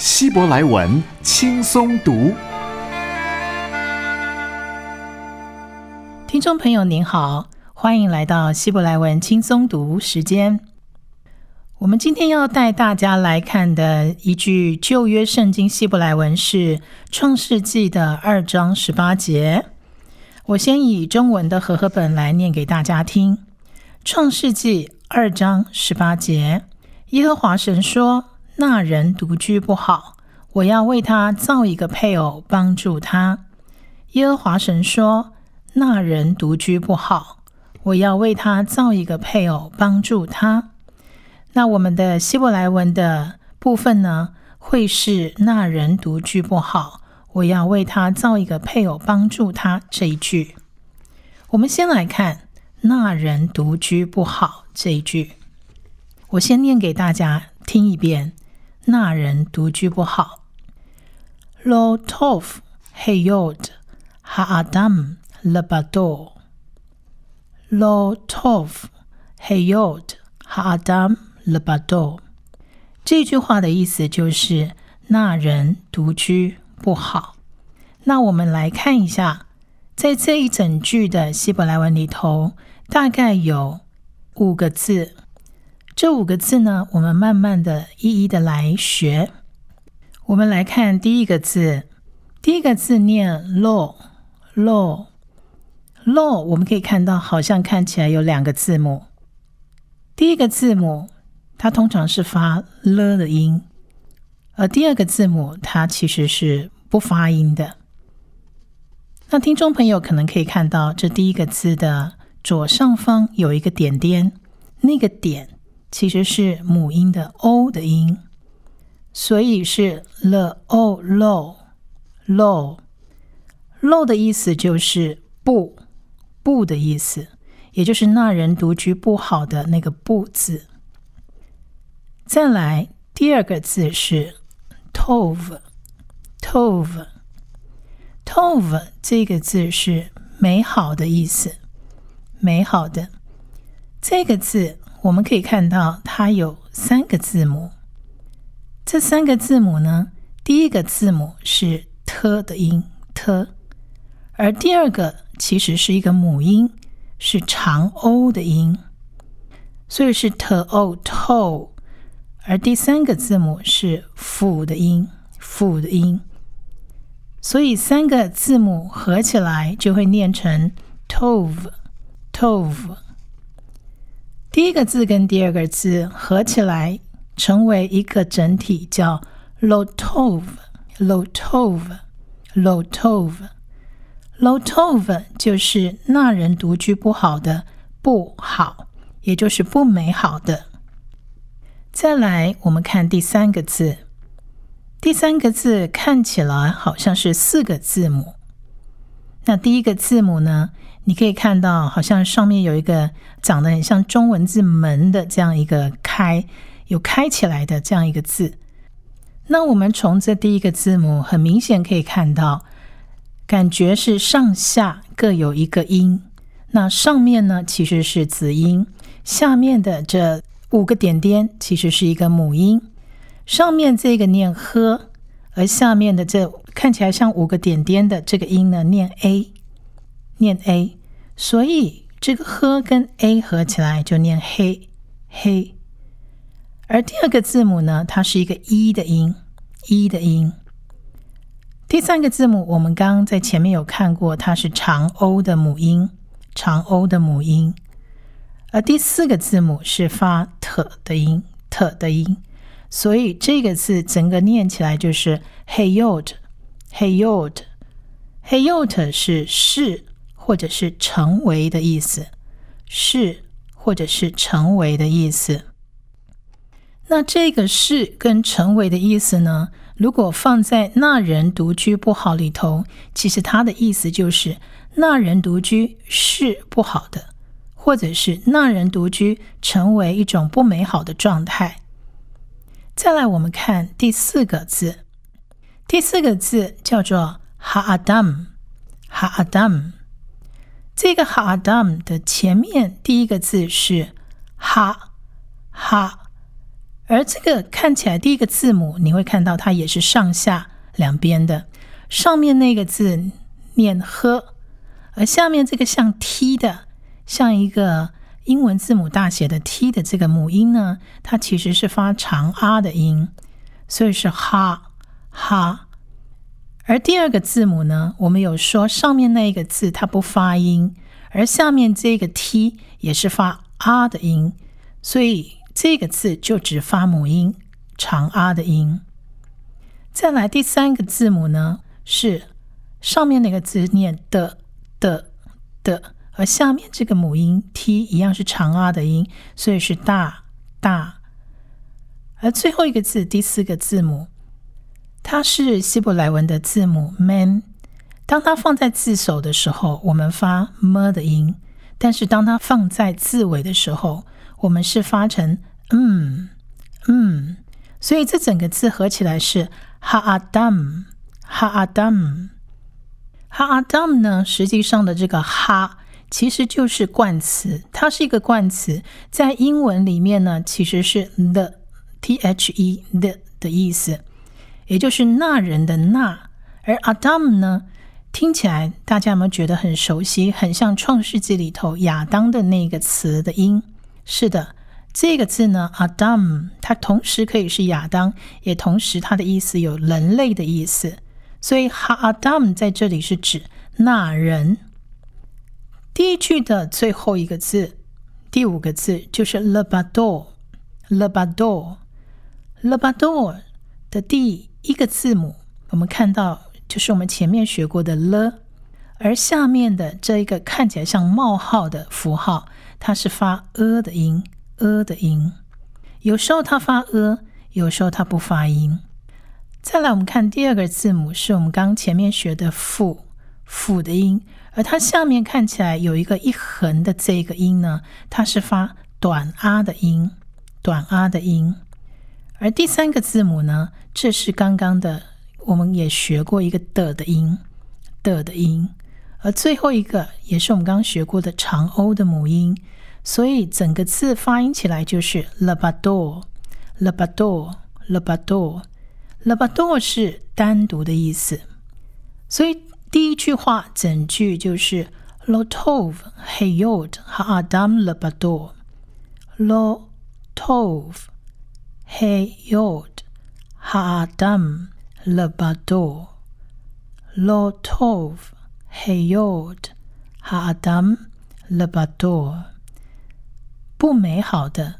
希伯来文轻松读。听众朋友您好。欢迎来到希伯来文轻松读时间。我们今天要带大家来看的一句旧约圣经希伯来文是创世纪的二章十八节。我先以中文的和合本来念给大家听。创世纪二章十八节，耶和华神说：“那人独居不好，我要为他造一个配偶帮助他。”耶和华神说：“那人独居不好。”我要为他造一个配偶，帮助他。那我们的希伯来文的部分呢，会是那人独居不好。我要为他造一个配偶，帮助他这一句。我们先来看那人独居不好这一句。我先念给大家听一遍：那人独居不好。Lo tov heyod haadam lebado。Lo tov heyod haadam lebado，这句话的意思就是那人独居不好。那我们来看一下，在这一整句的希伯来文里头，大概有五个字。这五个字呢，我们慢慢的一一的来学。我们来看第一个字，第一个字念 lo，lo。lo 我们可以看到，好像看起来有两个字母。第一个字母它通常是发了的音，而第二个字母它其实是不发音的。那听众朋友可能可以看到，这第一个字的左上方有一个点点，那个点其实是母音的 o 的音，所以是 l o lo lo lo 的意思就是不。不的意思，也就是那人独居不好的那个不字。再来，第二个字是 tove tove tove 这个字是美好的意思，美好的。这个字我们可以看到，它有三个字母。这三个字母呢，第一个字母是 t 的音，t，而第二个。其实是一个母音，是长 o 的音，所以是 t o to，而第三个字母是辅的音，辅的音，所以三个字母合起来就会念成 tove tove。第一个字跟第二个字合起来成为一个整体，叫 lo tov lo tov lo tov。Lo tov 就是那人独居不好的不好，也就是不美好的。再来，我们看第三个字。第三个字看起来好像是四个字母。那第一个字母呢？你可以看到，好像上面有一个长得很像中文字“门”的这样一个开，有开起来的这样一个字。那我们从这第一个字母，很明显可以看到。感觉是上下各有一个音，那上面呢其实是子音，下面的这五个点点其实是一个母音。上面这个念呵，而下面的这看起来像五个点点的这个音呢念 a，念 a，所以这个呵跟 a 合起来就念黑黑。而第二个字母呢，它是一个一的音，一的音。第三个字母，我们刚刚在前面有看过，它是长 O 的母音，长 O 的母音。而第四个字母是发 T 的音，T 的音，所以这个字整个念起来就是 Heyot，Heyot，Heyot 是是或者是成为的意思，是或者是成为的意思。那这个是跟成为的意思呢？如果放在那人独居不好里头，其实它的意思就是那人独居是不好的，或者是那人独居成为一种不美好的状态。再来，我们看第四个字，第四个字叫做哈阿达姆，哈阿达姆。这个哈阿 dam 的前面第一个字是哈哈。而这个看起来第一个字母，你会看到它也是上下两边的。上面那个字念呵，而下面这个像 T 的，像一个英文字母大写的 T 的这个母音呢，它其实是发长啊的音，所以是哈哈。而第二个字母呢，我们有说上面那一个字它不发音，而下面这个 T 也是发啊的音，所以。这个字就只发母音长啊的音。再来第三个字母呢，是上面那个字念的的的，而下面这个母音 t 一样是长啊的音，所以是大大。而最后一个字第四个字母，它是希伯来文的字母 man，当它放在字首的时候，我们发 m 的音，但是当它放在字尾的时候，我们是发成嗯嗯，所以这整个字合起来是哈阿达姆哈阿达姆哈阿达姆呢。实际上的这个哈其实就是冠词，它是一个冠词，在英文里面呢其实是 the t h e the 的意思，也就是那人的那。而 Adam 呢，听起来大家有没有觉得很熟悉，很像创世纪里头亚当的那个词的音？是的，这个字呢，Adam，它同时可以是亚当，也同时它的意思有人类的意思。所以哈 Adam 在这里是指那人。第一句的最后一个字，第五个字就是 Labador，Labador，Labador 的第一个字母，我们看到就是我们前面学过的了而下面的这一个看起来像冒号的符号。它是发呃的音呃的音，有时候它发呃有时候它不发音。再来，我们看第二个字母，是我们刚前面学的“辅”，“辅”的音，而它下面看起来有一个一横的这个音呢，它是发短啊的音，短啊的音。而第三个字母呢，这是刚刚的，我们也学过一个的的音，的的音。而最后一个也是我们刚刚学过的长 O 的母音，所以整个字发音起来就是 labador，labador，labador，labador 是单独的意思。所以第一句话整句就是 lotov heyod ha adam heyod ha adam labador，lotov。he yod ha adam Labador，不美好的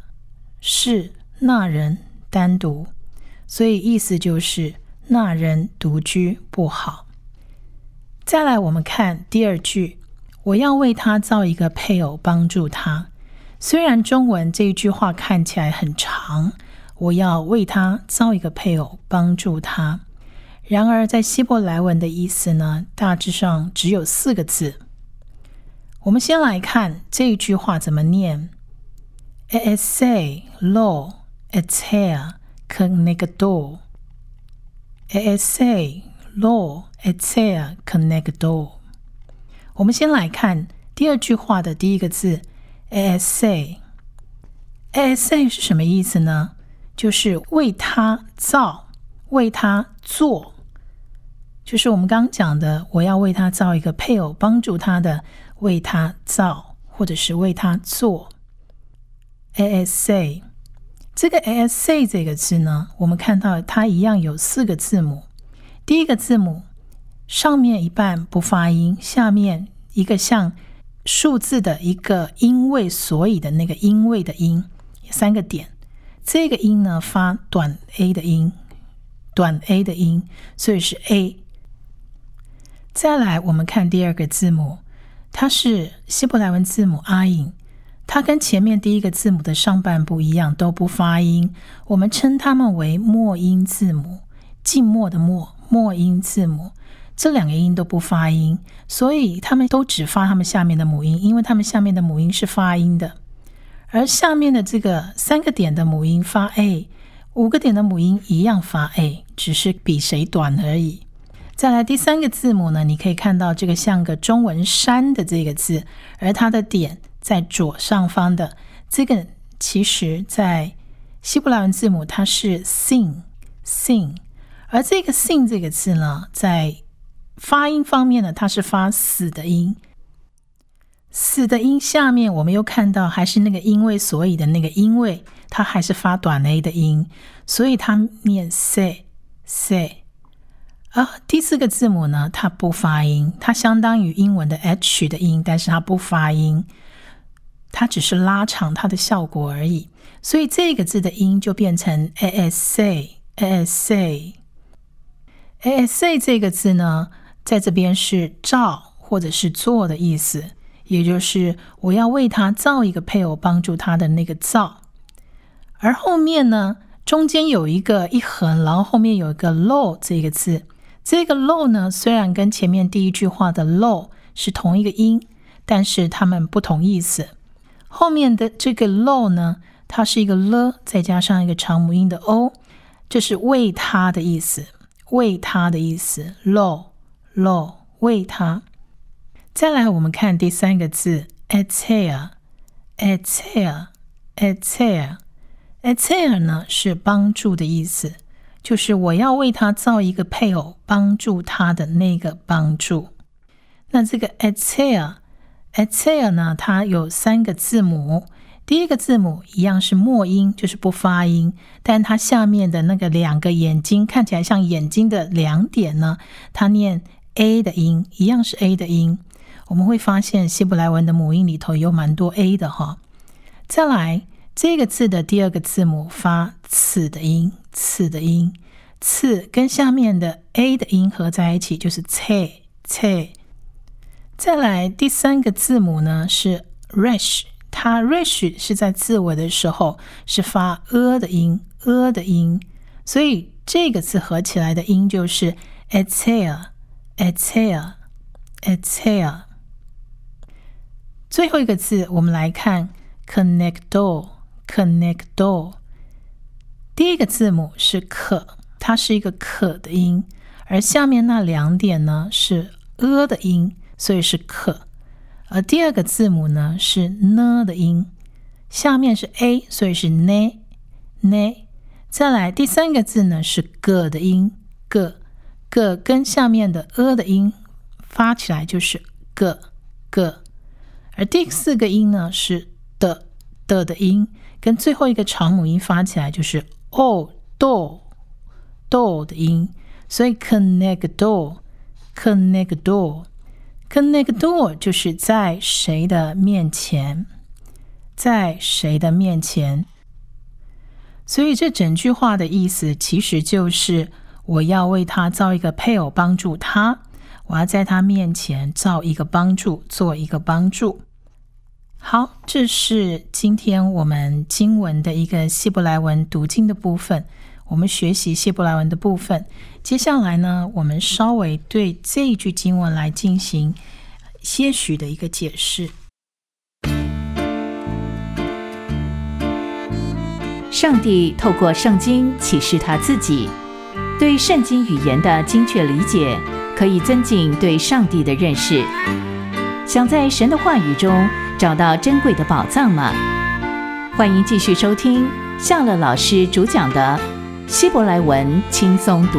是那人单独，所以意思就是那人独居不好。再来，我们看第二句，我要为他造一个配偶，帮助他。虽然中文这一句话看起来很长，我要为他造一个配偶，帮助他。然而，在希伯来文的意思呢，大致上只有四个字。我们先来看这一句话怎么念：“Ese lo etea conegdo。”“Ese lo etea conegdo。”我们先来看第二句话的第一个字 “Ese”。“Ese” 是什么意思呢？就是为他造，为他做。就是我们刚刚讲的，我要为他造一个配偶，帮助他的，为他造，或者是为他做。asa 这个 asa 这个字呢，我们看到它一样有四个字母。第一个字母上面一半不发音，下面一个像数字的一个因为所以的那个因为的因，三个点。这个音呢发短 a 的音，短 a 的音，所以是 a。再来，我们看第二个字母，它是希伯来文字母阿印，它跟前面第一个字母的上半部一样，都不发音。我们称它们为末音字母，静默的默，末音字母。这两个音都不发音，所以他们都只发他们下面的母音，因为他们下面的母音是发音的。而下面的这个三个点的母音发 a，五个点的母音一样发 a，只是比谁短而已。再来第三个字母呢，你可以看到这个像个中文山的这个字，而它的点在左上方的这个，其实在希伯来文字母它是 sing sing，而这个 sing 这个字呢，在发音方面呢，它是发死的音，死的音下面我们又看到还是那个因为所以的那个因为，它还是发短 a 的音，所以它念 say say。啊，第四个字母呢，它不发音，它相当于英文的 h 的音，但是它不发音，它只是拉长它的效果而已，所以这个字的音就变成 a s say a s say a s say 这个字呢。在这边是照或者是做的意思，也就是我要为他造一个配偶，帮助他的那个造。而后面呢，中间有一个一横，然后后面有一个 low 这个字。这个 low 呢，虽然跟前面第一句话的 low 是同一个音，但是它们不同意思。后面的这个 low 呢，它是一个了，再加上一个长母音的 o，这是为他的意思，为他的意思 low。low 为他，再来我们看第三个字 exhale，exhale，exhale，exhale 呢是帮助的意思，就是我要为他造一个配偶，帮助他的那个帮助。那这个 exhale，exhale 呢，它有三个字母，第一个字母一样是末音，就是不发音，但它下面的那个两个眼睛看起来像眼睛的两点呢，它念。a 的音一样是 a 的音，我们会发现希伯来文的母音里头有蛮多 a 的哈。再来这个字的第二个字母发次的音，次的音，次跟下面的 a 的音合在一起就是 c c。再来第三个字母呢是 resh，它 resh 是在字尾的时候是发 a 的音，a 的音，所以这个字合起来的音就是 exhale。最后一个字，我们来看 connector, connector。第一个字母是可，它是一个可的音，而下面那两点呢是 a 的音，所以是可。而第二个字母呢是 n 的音，下面是 a，所以是 ne ne。再来第三个字呢是 g 的音，g。个跟下面的 a 的音发起来就是个个，而第四个音呢是的的的音，跟最后一个长母音发起来就是 o do do 的音，所以 connect door connect door connect door 就是在谁的面前，在谁的面前，所以这整句话的意思其实就是。我要为他造一个配偶，帮助他。我要在他面前造一个帮助，做一个帮助。好，这是今天我们经文的一个希伯来文读经的部分。我们学习希伯来文的部分。接下来呢，我们稍微对这一句经文来进行些许的一个解释。上帝透过圣经启示他自己。对圣经语言的精确理解，可以增进对上帝的认识。想在神的话语中找到珍贵的宝藏吗？欢迎继续收听夏乐老师主讲的《希伯来文轻松读》。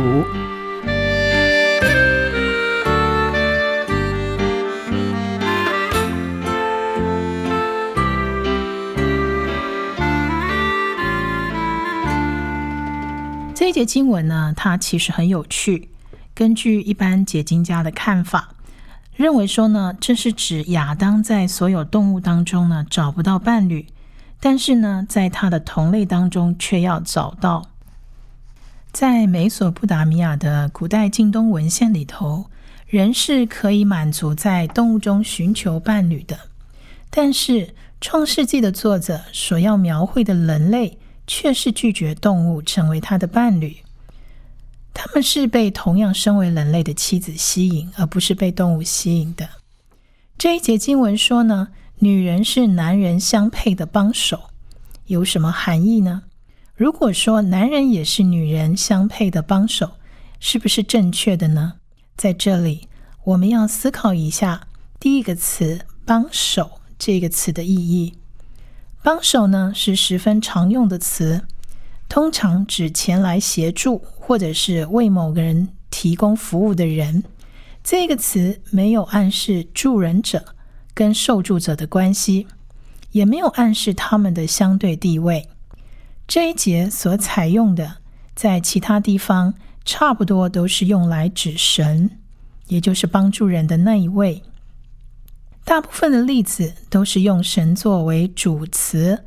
这一节经文呢，它其实很有趣。根据一般解经家的看法，认为说呢，这是指亚当在所有动物当中呢找不到伴侣，但是呢，在他的同类当中却要找到。在美索不达米亚的古代近东文献里头，人是可以满足在动物中寻求伴侣的，但是创世纪的作者所要描绘的人类，却是拒绝动物成为他的伴侣。他们是被同样身为人类的妻子吸引，而不是被动物吸引的。这一节经文说呢，女人是男人相配的帮手，有什么含义呢？如果说男人也是女人相配的帮手，是不是正确的呢？在这里，我们要思考一下第一个词“帮手”这个词的意义。帮手呢是十分常用的词，通常指前来协助或者是为某个人提供服务的人。这个词没有暗示助人者跟受助者的关系，也没有暗示他们的相对地位。这一节所采用的，在其他地方差不多都是用来指神，也就是帮助人的那一位。大部分的例子都是用神作为主词，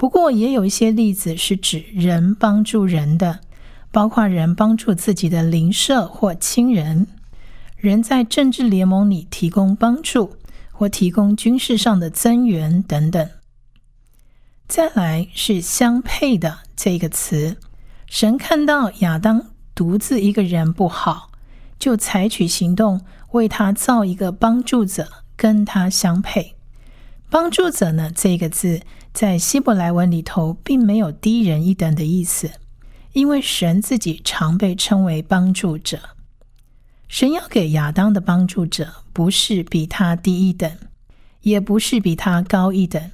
不过也有一些例子是指人帮助人的，包括人帮助自己的邻舍或亲人，人在政治联盟里提供帮助，或提供军事上的增援等等。再来是相配的这个词，神看到亚当独自一个人不好，就采取行动为他造一个帮助者跟他相配。帮助者呢，这个字在希伯来文里头并没有低人一等的意思，因为神自己常被称为帮助者。神要给亚当的帮助者，不是比他低一等，也不是比他高一等。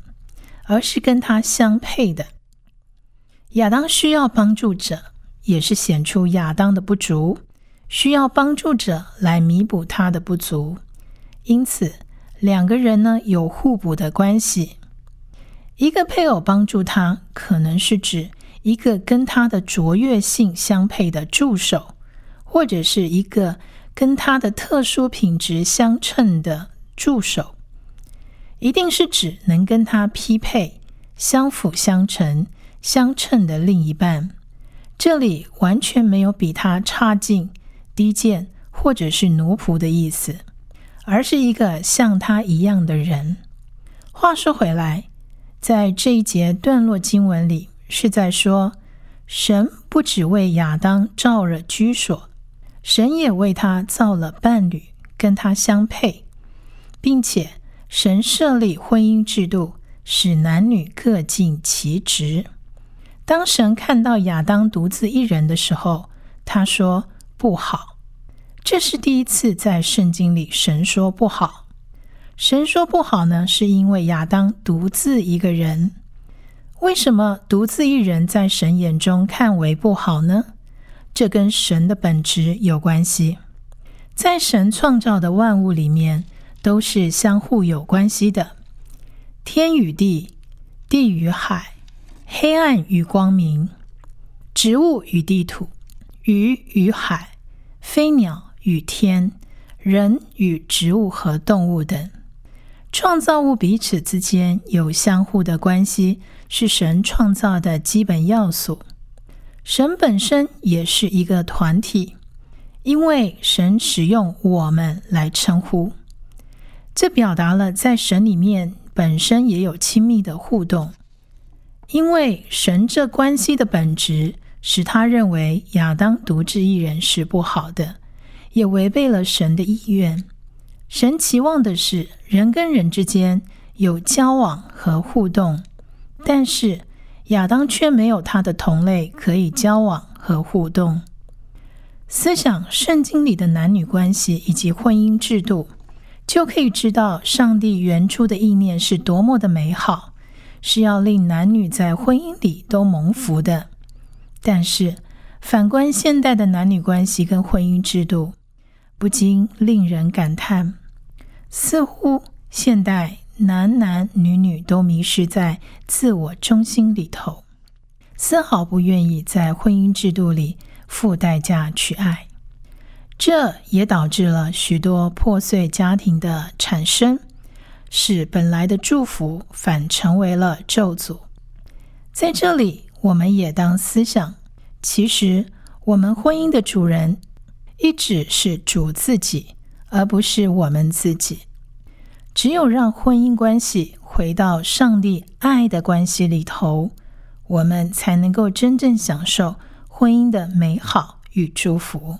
而是跟他相配的。亚当需要帮助者，也是显出亚当的不足，需要帮助者来弥补他的不足。因此，两个人呢有互补的关系。一个配偶帮助他，可能是指一个跟他的卓越性相配的助手，或者是一个跟他的特殊品质相称的助手。一定是指能跟他匹配、相辅相成、相称的另一半。这里完全没有比他差劲、低贱或者是奴仆的意思，而是一个像他一样的人。话说回来，在这一节段落经文里，是在说神不只为亚当造了居所，神也为他造了伴侣，跟他相配，并且。神设立婚姻制度，使男女各尽其职。当神看到亚当独自一人的时候，他说不好。这是第一次在圣经里神说不好。神说不好呢，是因为亚当独自一个人。为什么独自一人在神眼中看为不好呢？这跟神的本质有关系。在神创造的万物里面。都是相互有关系的，天与地，地与海，黑暗与光明，植物与地土，鱼与海，飞鸟与天，人与植物和动物等，创造物彼此之间有相互的关系，是神创造的基本要素。神本身也是一个团体，因为神使用我们来称呼。这表达了在神里面本身也有亲密的互动，因为神这关系的本质使他认为亚当独自一人是不好的，也违背了神的意愿。神期望的是人跟人之间有交往和互动，但是亚当却没有他的同类可以交往和互动。思想圣经里的男女关系以及婚姻制度。就可以知道上帝原初的意念是多么的美好，是要令男女在婚姻里都蒙福的。但是反观现代的男女关系跟婚姻制度，不禁令人感叹：似乎现代男男女女都迷失在自我中心里头，丝毫不愿意在婚姻制度里付代价去爱。这也导致了许多破碎家庭的产生，使本来的祝福反成为了咒诅。在这里，我们也当思想：其实我们婚姻的主人一直是主自己，而不是我们自己。只有让婚姻关系回到上帝爱的关系里头，我们才能够真正享受婚姻的美好与祝福。